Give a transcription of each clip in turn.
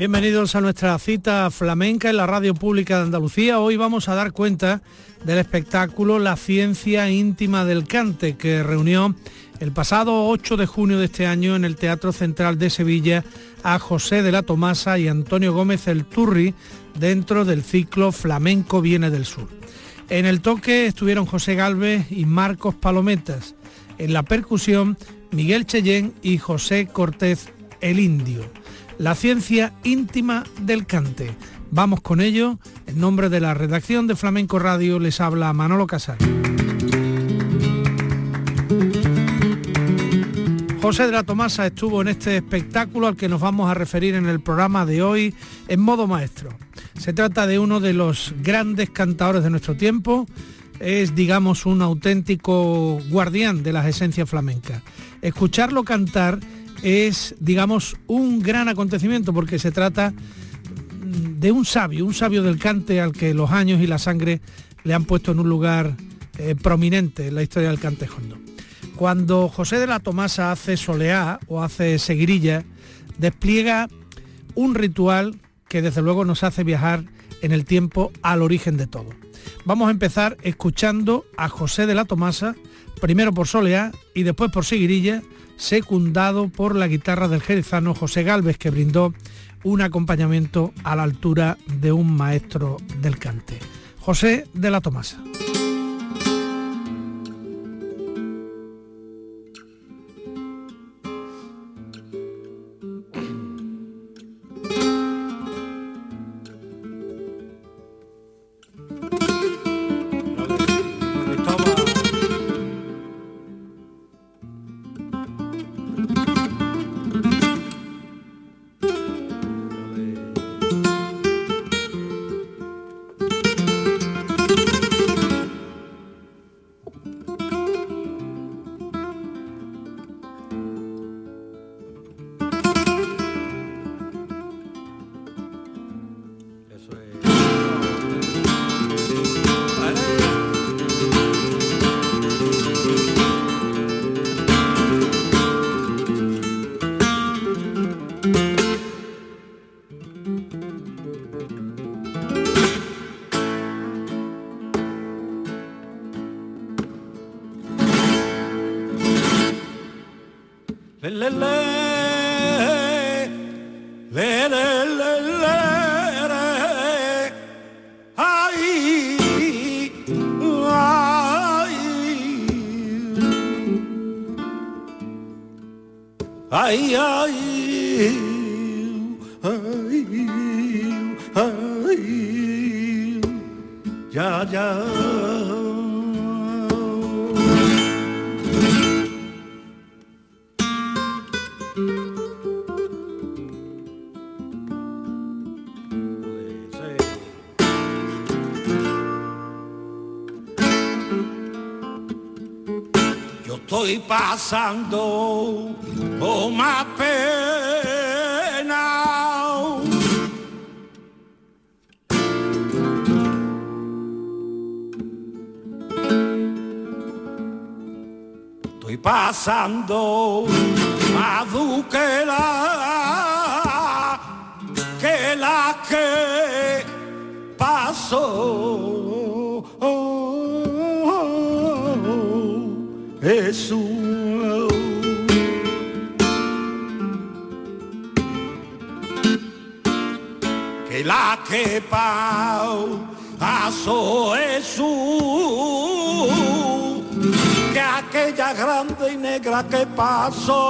Bienvenidos a nuestra cita flamenca en la radio pública de Andalucía. Hoy vamos a dar cuenta del espectáculo La ciencia íntima del cante que reunió el pasado 8 de junio de este año en el Teatro Central de Sevilla a José de la Tomasa y Antonio Gómez el Turri dentro del ciclo Flamenco Viene del Sur. En el toque estuvieron José Galvez y Marcos Palometas. En la percusión, Miguel Cheyén y José Cortés el Indio la ciencia íntima del cante. Vamos con ello. En nombre de la redacción de Flamenco Radio les habla Manolo Casal. José de la Tomasa estuvo en este espectáculo al que nos vamos a referir en el programa de hoy en modo maestro. Se trata de uno de los grandes cantadores de nuestro tiempo, es digamos un auténtico guardián de las esencias flamencas. Escucharlo cantar es, digamos, un gran acontecimiento porque se trata de un sabio, un sabio del cante al que los años y la sangre le han puesto en un lugar eh, prominente en la historia del cante hondo. Cuando José de la Tomasa hace soleá o hace seguirilla, despliega un ritual que desde luego nos hace viajar en el tiempo al origen de todo. Vamos a empezar escuchando a José de la Tomasa, primero por soleá y después por seguirilla, secundado por la guitarra del jerezano José Galvez, que brindó un acompañamiento a la altura de un maestro del cante. José de la Tomasa. Ay, ay, ay, ay, ya, ya. estoy pasando oh más pena. Estoy pasando más duquela que la que pasó. Que que pasó Jesús, que aquella grande y negra que pasó.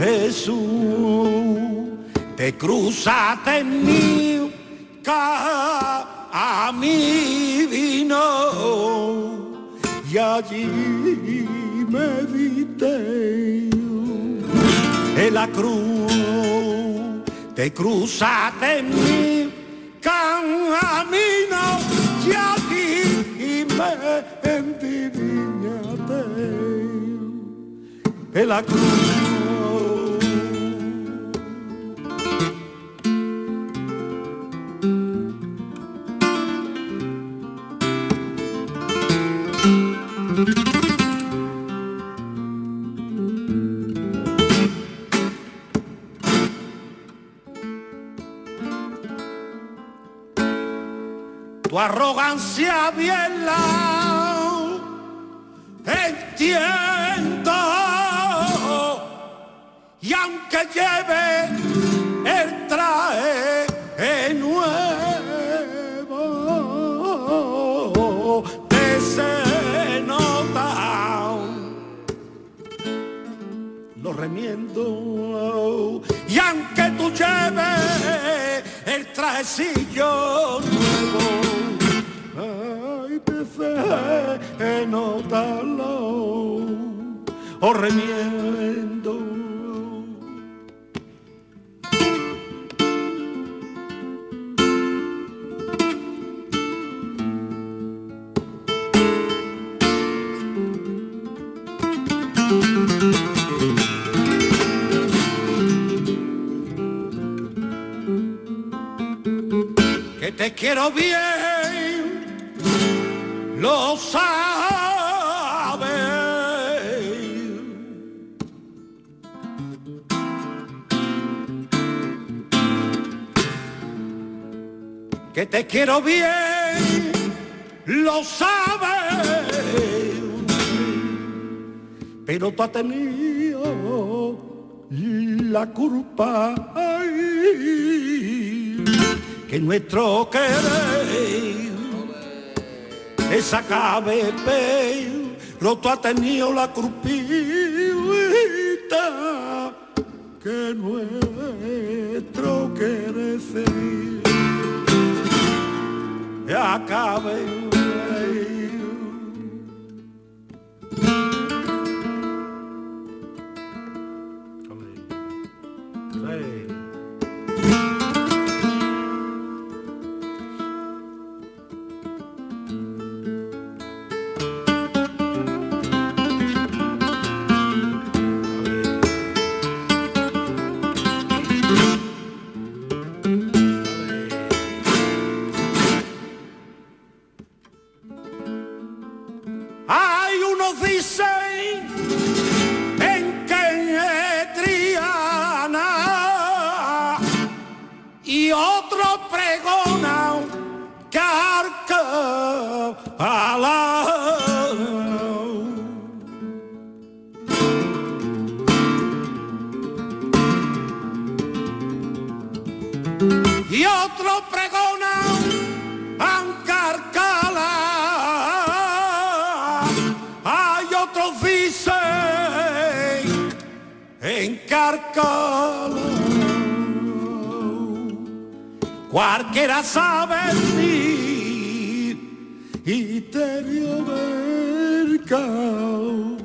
Jesús, te cruzaste en mi a mí vino y y allí medité en la cruz te cruzaste en mi camino y aquí me endiriñaste en la cruz arrogancia bien la entiendo. Y aunque lleve el traje nuevo te se nota lo remiendo. Y aunque tú lleves el trajecillo nuevo ay te se nota lo o remiendo. Que te quiero bien, lo sabes. Que te quiero bien, lo sabes. Pero tú has tenido la culpa. que nuestro querer esa cabe pero tú has tenido la crupita que nuestro querer acabe Hay misterio del caos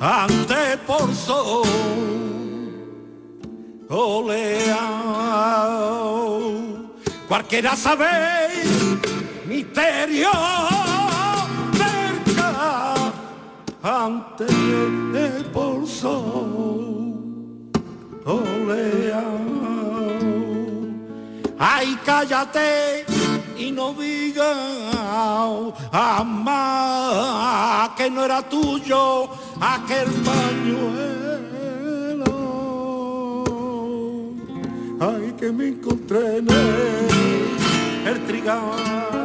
ante por sol oleao. Cualquiera sabe misterio cerca ante el bolso oleao. Ay, cállate y no digas jamás que no era tuyo aquel pañuelo. Ay, que me encontré en el, el trigal.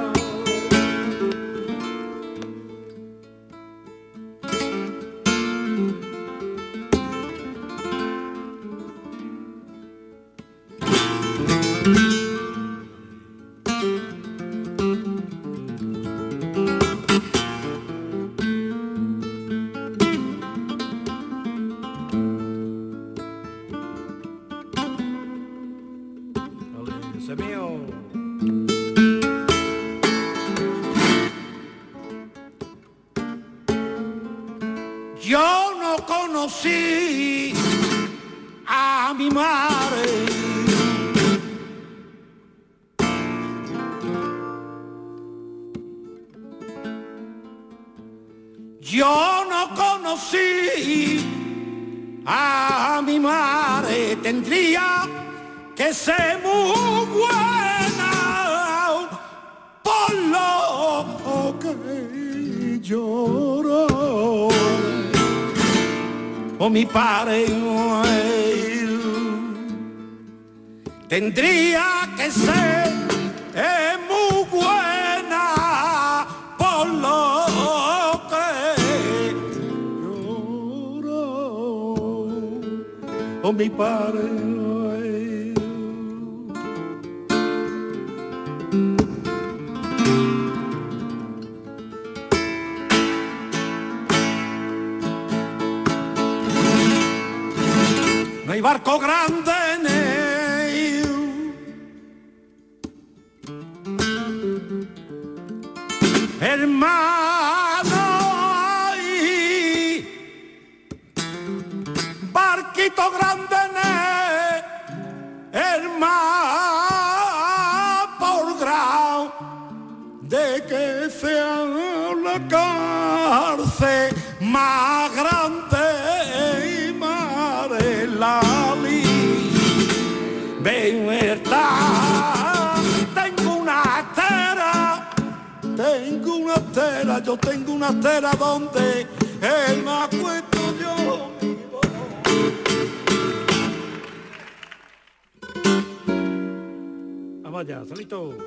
Que lloró. O mi padre tendría que ser muy buena por lo que lloró. O mi padre hay barco grande en él. Hermano, ay, barquito grande en él, hermano, por grado de que sea la cárcel más grande una tera, yo tengo una tera donde el me acuesto yo. Vamos allá, solito.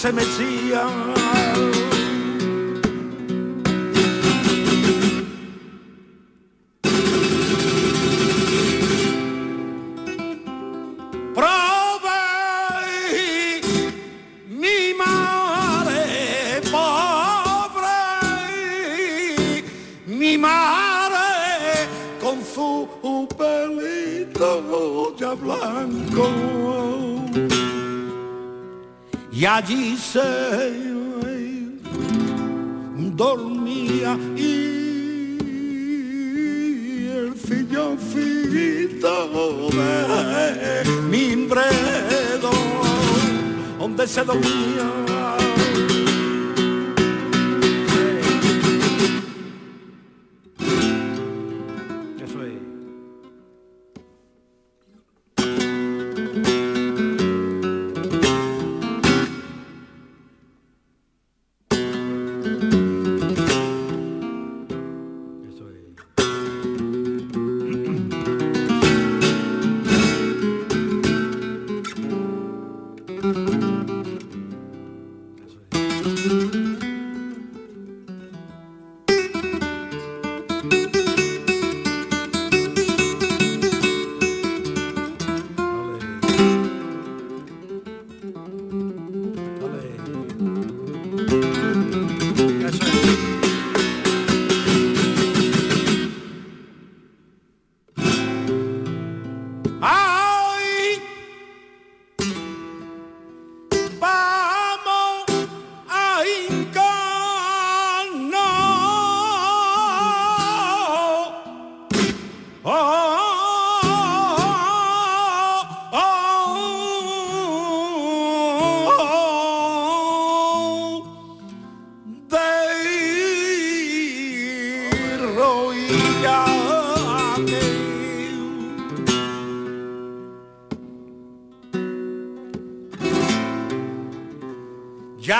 se Messia. Mi mare, mi mare con su pelito già blanco. Y allí se dormía y el filloncito de mimbredo donde se dormía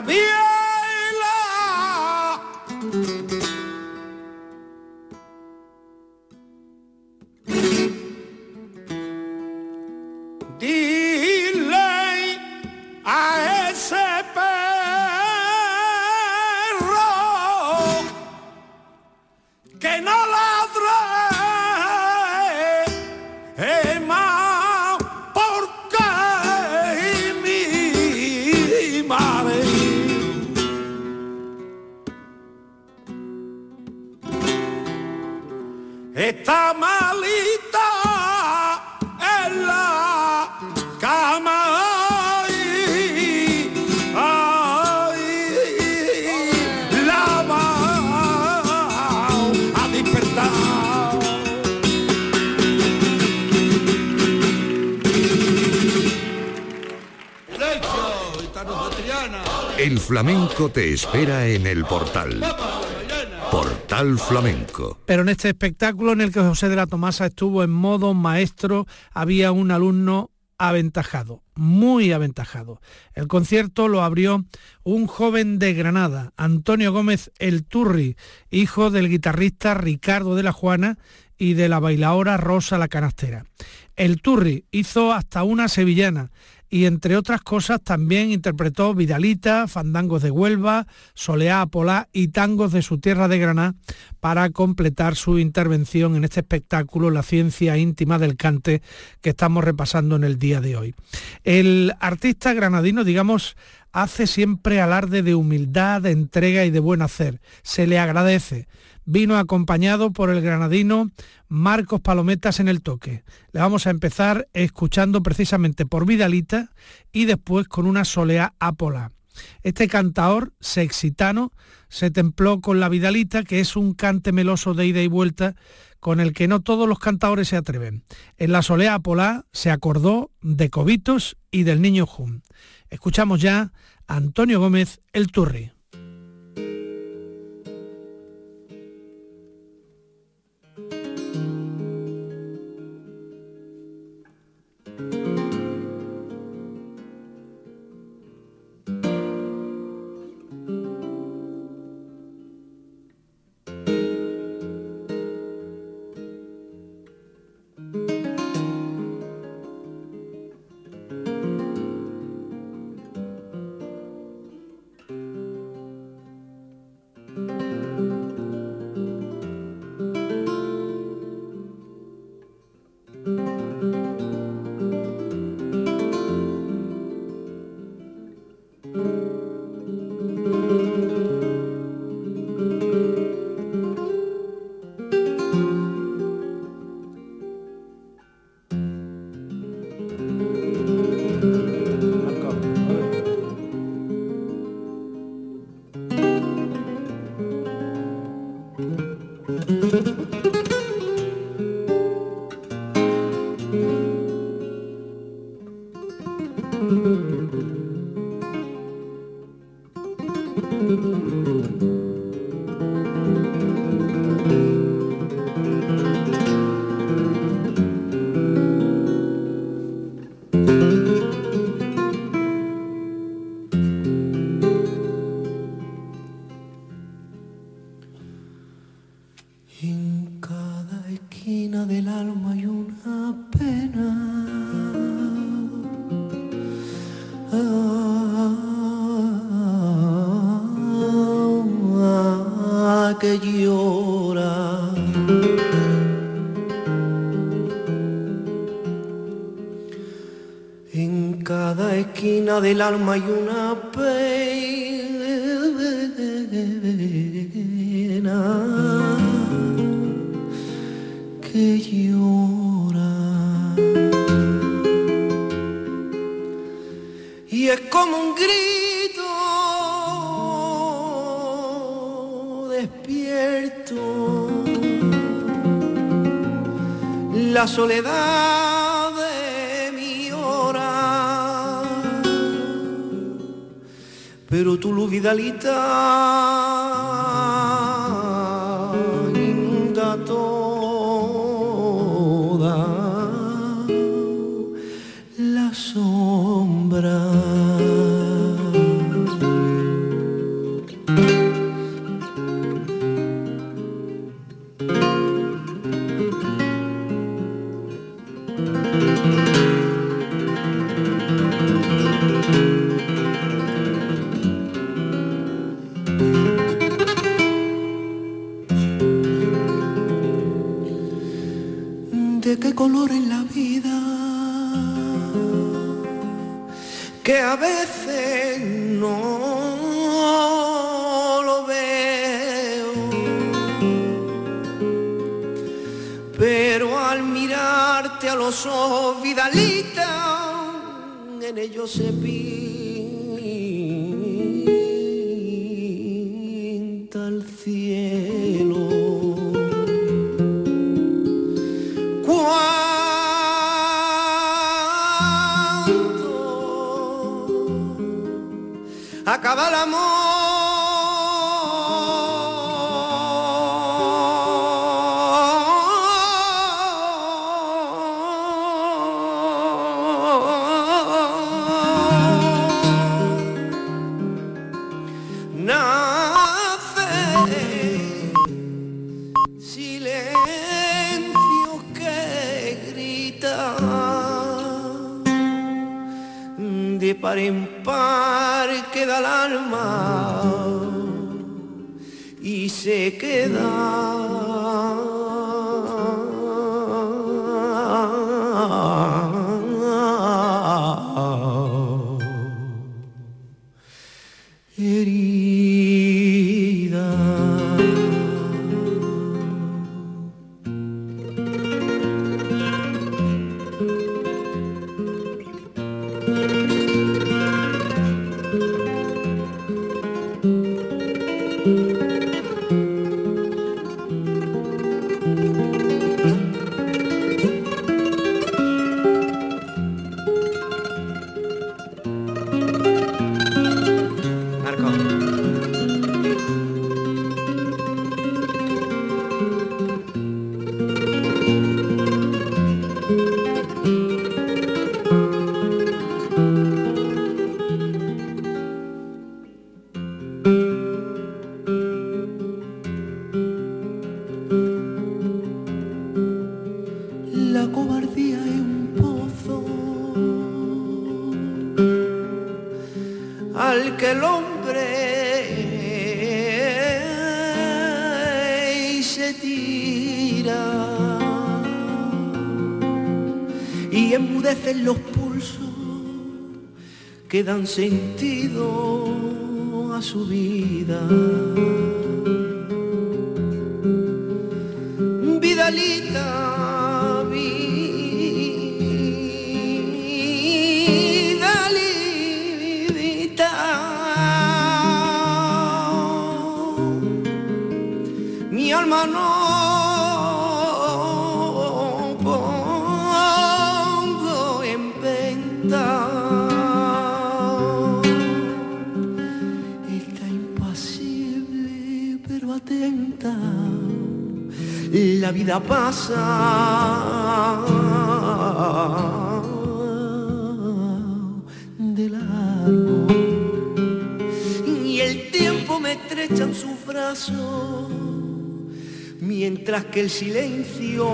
Graviela. Te espera en el portal. Portal Flamenco. Pero en este espectáculo en el que José de la Tomasa estuvo en modo maestro, había un alumno aventajado, muy aventajado. El concierto lo abrió un joven de Granada, Antonio Gómez El Turri, hijo del guitarrista Ricardo de la Juana y de la bailaora Rosa la Canastera. El Turri hizo hasta una sevillana y entre otras cosas también interpretó Vidalita, Fandangos de Huelva, Soleá Apolá y tangos de su tierra de Granada para completar su intervención en este espectáculo La ciencia íntima del cante que estamos repasando en el día de hoy. El artista granadino, digamos, hace siempre alarde de humildad, de entrega y de buen hacer. Se le agradece vino acompañado por el granadino Marcos Palometas en el toque. Le vamos a empezar escuchando precisamente por Vidalita y después con una solea Apola. Este cantaor sexitano se templó con la Vidalita, que es un cante meloso de ida y vuelta con el que no todos los cantaores se atreven. En la solea Apola se acordó de Cobitos y del niño Jum. Escuchamos ya a Antonio Gómez el Turri. del alma color en la vida que a veces no lo veo, pero al mirarte a los ojos, Vidalita, en ellos se pinta Quedan sentido. atenta, la vida pasa. De largo. Y el tiempo me estrecha en sus brazos, mientras que el silencio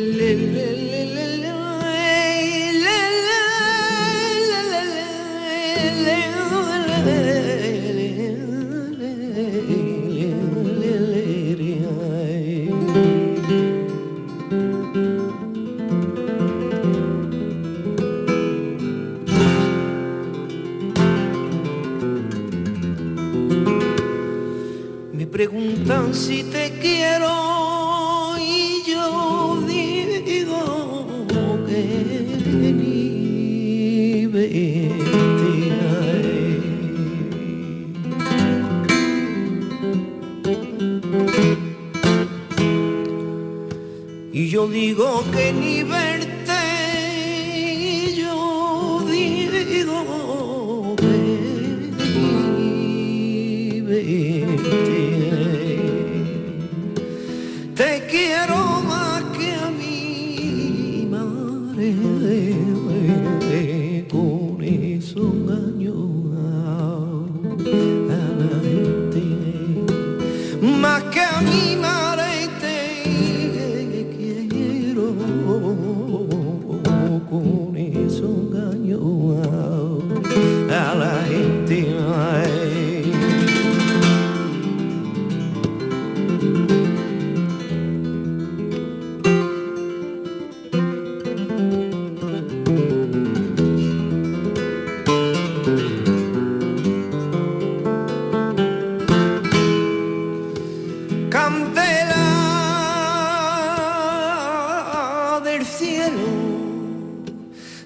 le, le.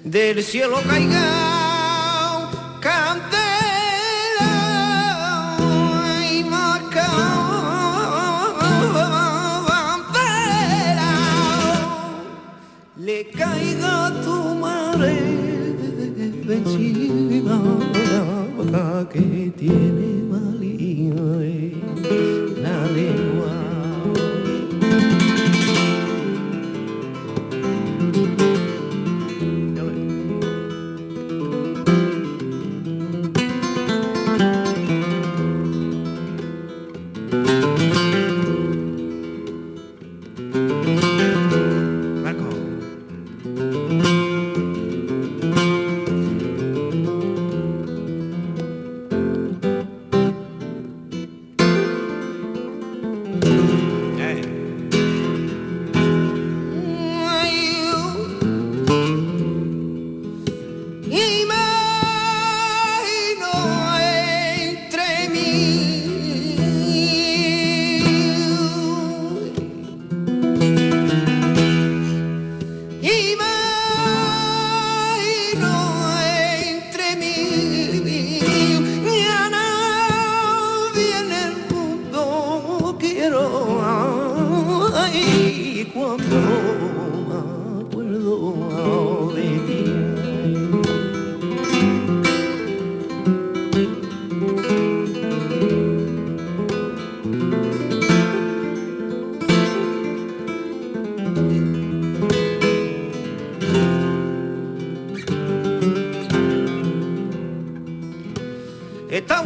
del cielo caiga candela y candela le caiga tu madre vecina que tiene malí.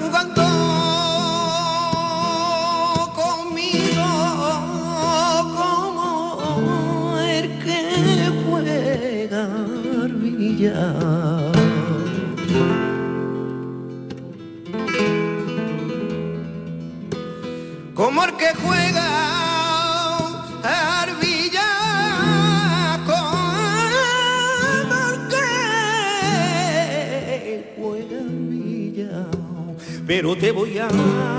jugando olvidar.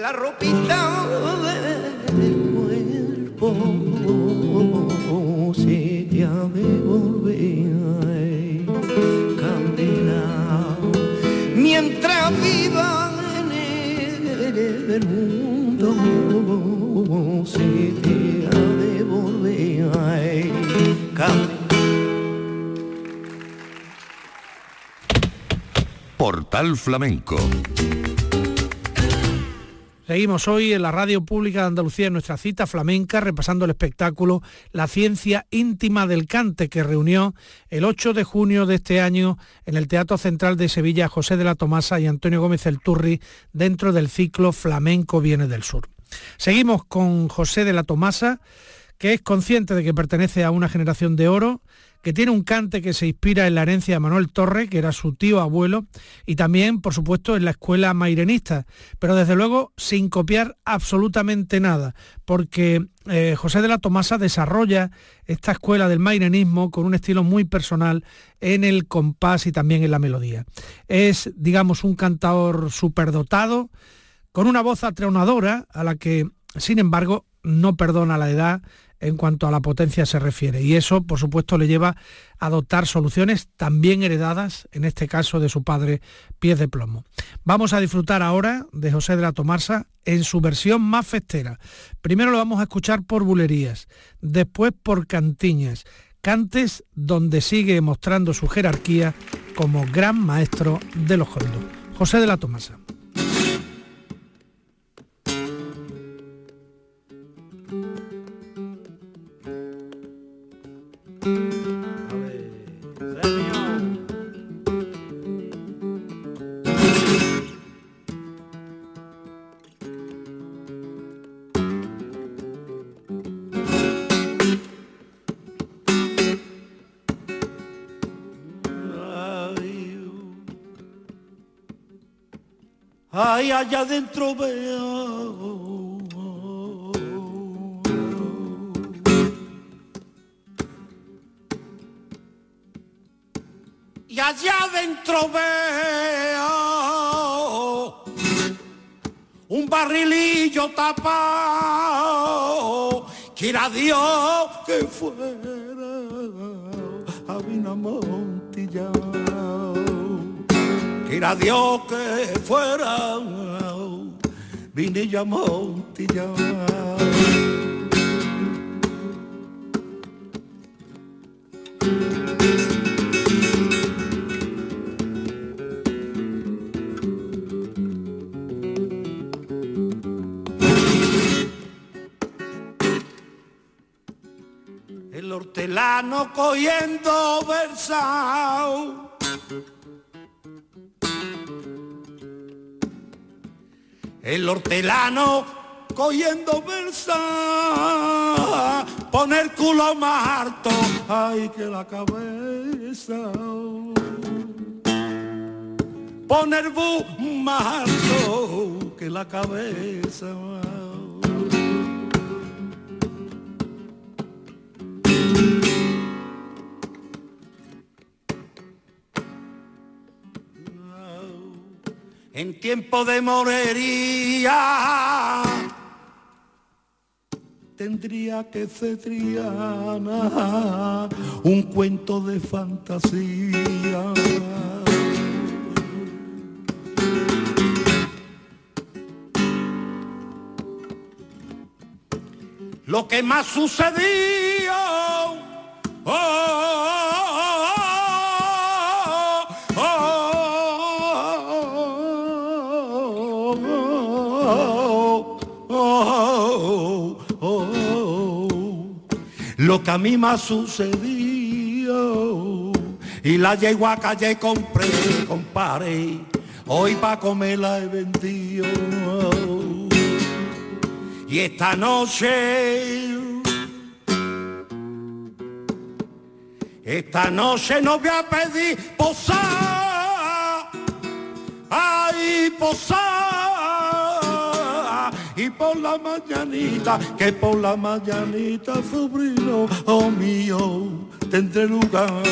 la ropita del cuerpo. Se te ha de volver candela mientras viva en el mundo se te ha de volver candela Portal Flamenco. Seguimos hoy en la Radio Pública de Andalucía en nuestra cita flamenca, repasando el espectáculo La ciencia íntima del cante, que reunió el 8 de junio de este año en el Teatro Central de Sevilla José de la Tomasa y Antonio Gómez El Turri dentro del ciclo Flamenco Viene del Sur. Seguimos con José de la Tomasa, que es consciente de que pertenece a una generación de oro, que tiene un cante que se inspira en la herencia de Manuel Torre, que era su tío abuelo, y también, por supuesto, en la escuela mairenista, pero desde luego sin copiar absolutamente nada, porque eh, José de la Tomasa desarrolla esta escuela del mairenismo con un estilo muy personal en el compás y también en la melodía. Es, digamos, un cantador superdotado, con una voz atronadora a la que, sin embargo, no perdona la edad en cuanto a la potencia se refiere. Y eso, por supuesto, le lleva a adoptar soluciones también heredadas, en este caso de su padre, Pies de Plomo. Vamos a disfrutar ahora de José de la Tomarsa en su versión más festera. Primero lo vamos a escuchar por bulerías, después por cantiñas, cantes donde sigue mostrando su jerarquía como gran maestro de los jondos. José de la Tomasa. Allá adentro veo. Y allá adentro veo un barrilillo tapado, quiera Dios que fuera a Vinamontilla, quiera Dios que fuera vine yo Montilla. El hortelano cogiendo versa El hortelano cogiendo versa, poner culo más harto, ay que la cabeza. Poner bu más harto que la cabeza. Tiempo de morería tendría que ser Triana un cuento de fantasía. Lo que más sucedió lo que a mí me ha sucedido y la yegua calle compré, comparé, hoy pa' comerla he vendido. Y esta noche esta noche no voy a pedir posar ay posar y por la mañanita, que por la mañanita, sobrino, oh mío, tendré lugar.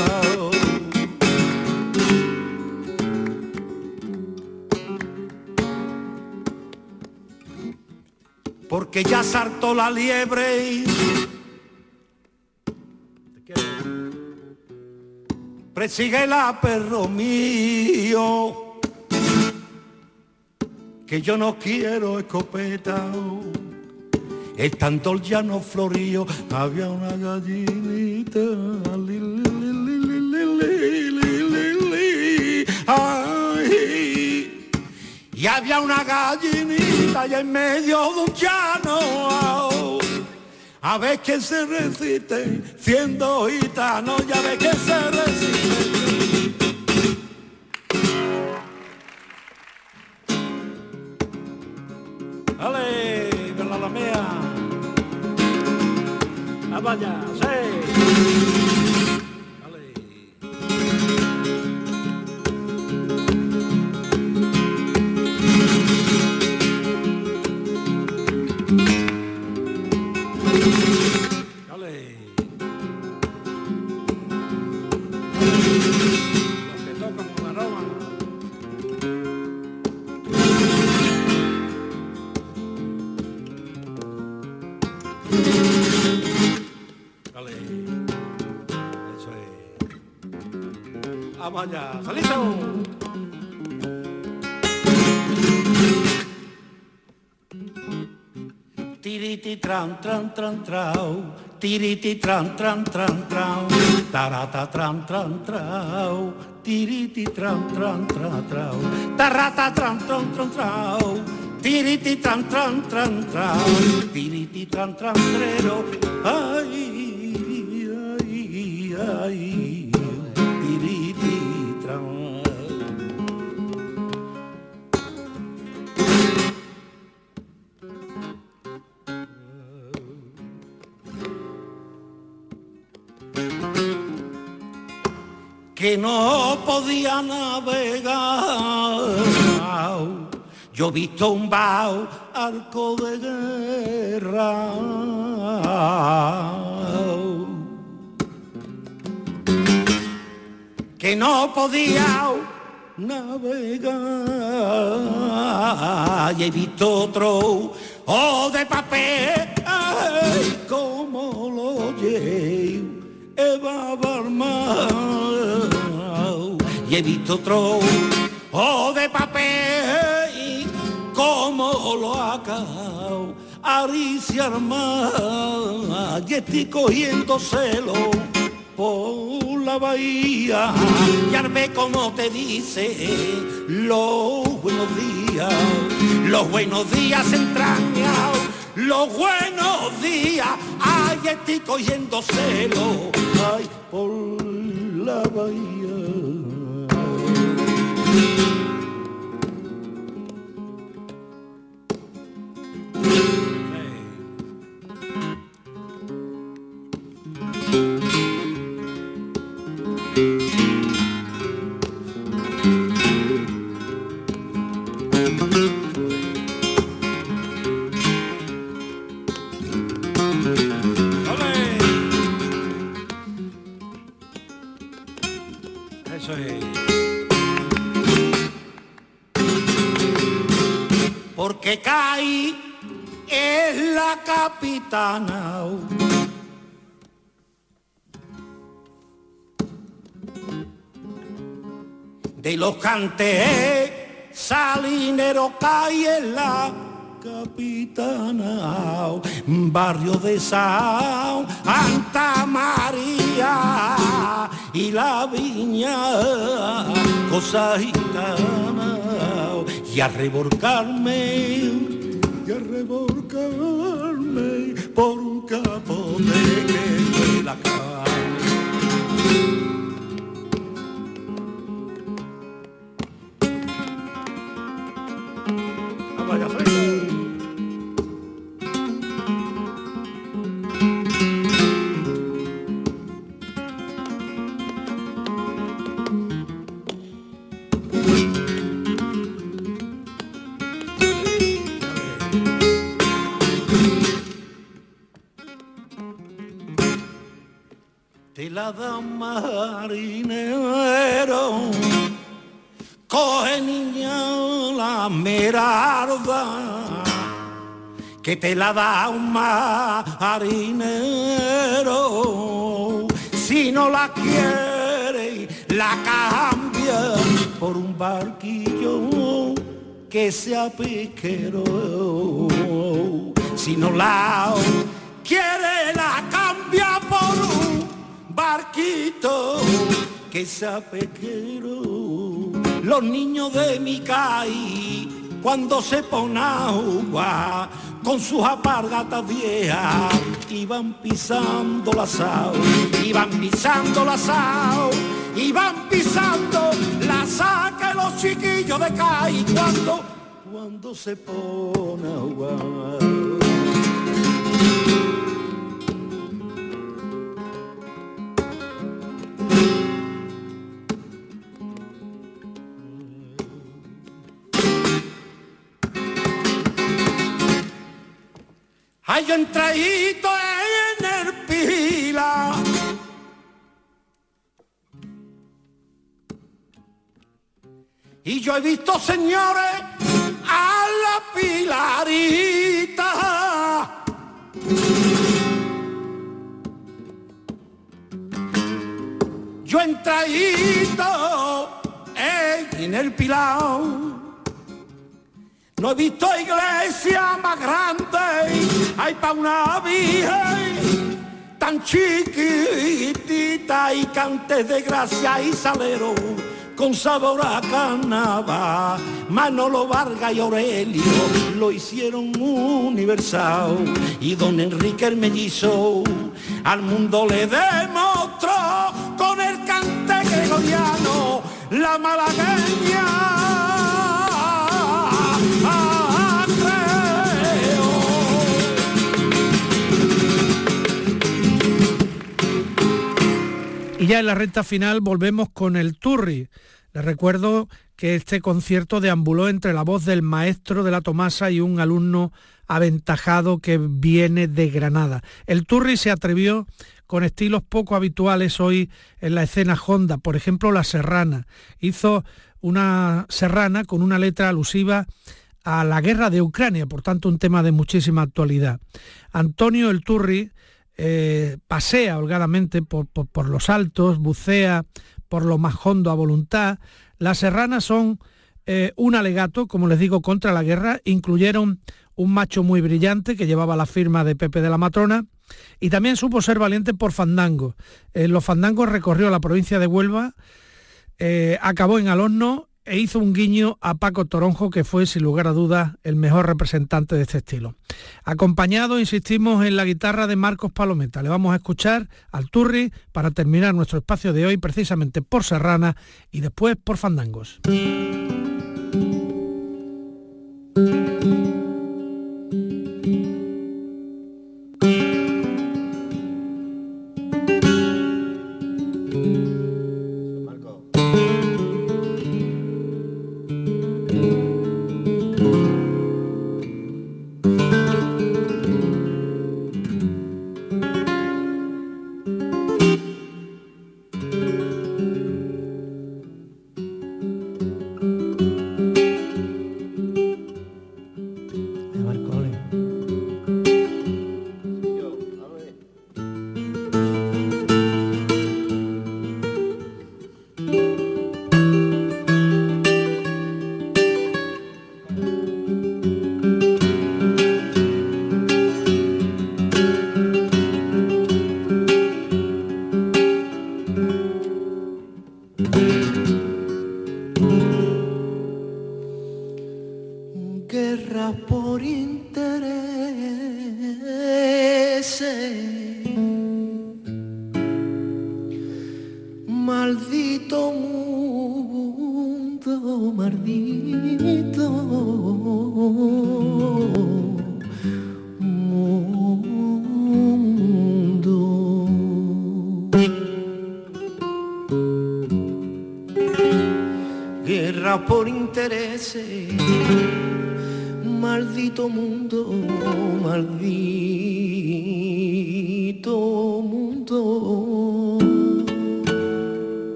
Porque ya saltó la liebre. Presigue la perro mío que yo no quiero escopeta. Estando el llano florío había una gallinita. Li, li, li, Ay, y había una gallinita y en medio de un llano. A ver que se resiste, siendo gitano, ya ve que se resiste. Vaya! ¡Sí! Tran tran tran trau, tiriti tran tran tran trau, tarata tran tran trau, tiriti tran tran tran trau, tarata tran tran tran trau, tiriti tran tran tran trau, tiriti tran tran trero, ay, ay, ay. Que no podía navegar. Yo he visto un bao arco de guerra. Que no podía navegar. Y he visto otro o de papel, he visto otro o de papel como lo ha cagado Aricia Armada y estoy cogiendo celo por la bahía. Y arme como te dice los buenos días los buenos días entrañados los buenos días ay estoy cogiendo celo ay por la bahía Thank you. Porque caí es la capitana. De los cantes salinero cae en la capitana, barrio de San Santa María y la viña, cosa gitana, y a reborcarme, y a reborcarme por un capote que la carne. La marinero, coge niña la merarda, que te la da un marinero, si no la quiere la cambia por un barquillo que sea piquero, si no la quiere la cambia por un barquito que sabe quiero los niños de mi caí cuando se pone agua con sus apargatas viejas iban pisando la sao, iban pisando la sao, iban pisando la saca los chiquillos de CAI cuando, cuando se pone agua. Hay yo entradito en el pila. Y yo he visto señores a la pilarita. Yo entradito en el pilar no he visto iglesia más grande, hay pa' una virgen tan chiquitita y cante de gracia y salero con sabor a carnaval. Manolo Vargas y Aurelio lo hicieron universal y don Enrique el mellizo al mundo le demostró con el cante gregoriano la malagueña. Y ya en la recta final volvemos con el Turri. Les recuerdo que este concierto deambuló entre la voz del maestro de la Tomasa y un alumno aventajado que viene de Granada. El Turri se atrevió con estilos poco habituales hoy en la escena Honda, por ejemplo la serrana. Hizo una serrana con una letra alusiva a la guerra de Ucrania, por tanto un tema de muchísima actualidad. Antonio El Turri eh, pasea holgadamente por, los altos, bucea por lo más hondo a voluntad. Las serranas son eh, un alegato, como les digo, contra la guerra. Incluyeron un macho muy brillante que llevaba la firma de Pepe de la Matrona y también supo ser valiente por fandango. En los fandangos recorrió la provincia de Huelva, eh, acabó en Alonno e hizo un guiño a Paco Toronjo, que fue sin lugar a dudas el mejor representante de este estilo. Acompañado, insistimos, en la guitarra de Marcos Palometa. Le vamos a escuchar al Turri para terminar nuestro espacio de hoy precisamente por Serrana y después por Fandangos.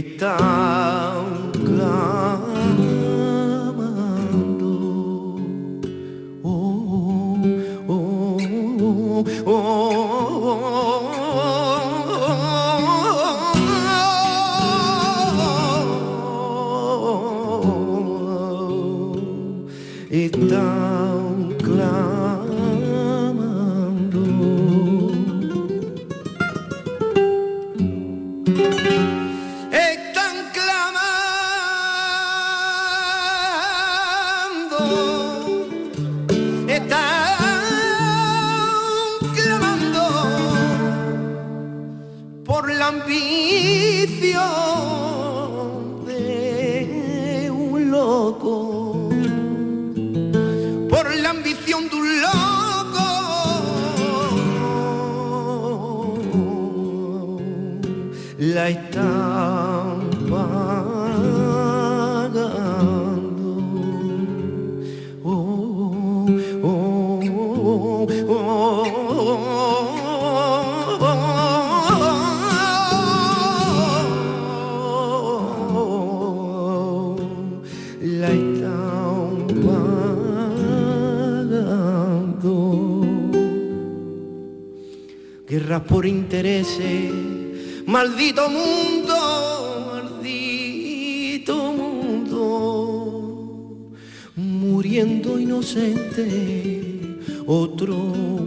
vita muriendo inocente, otro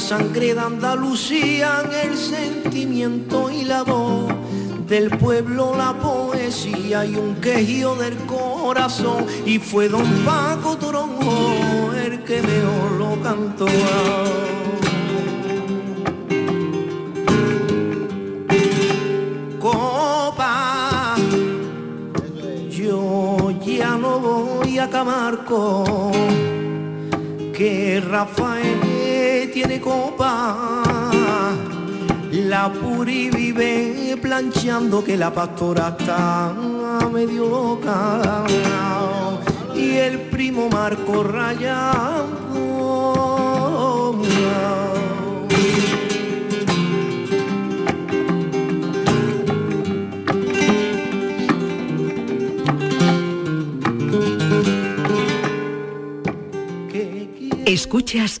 sangre de Andalucía, en el sentimiento y la voz del pueblo, la poesía y un quejío del corazón. Y fue don Paco Toronjo el que mejor lo cantó. Copa, yo ya no voy a Camarco tiene copa, la puri vive planchando que la pastora está medio loca y el primo Marco rayando. Escuchas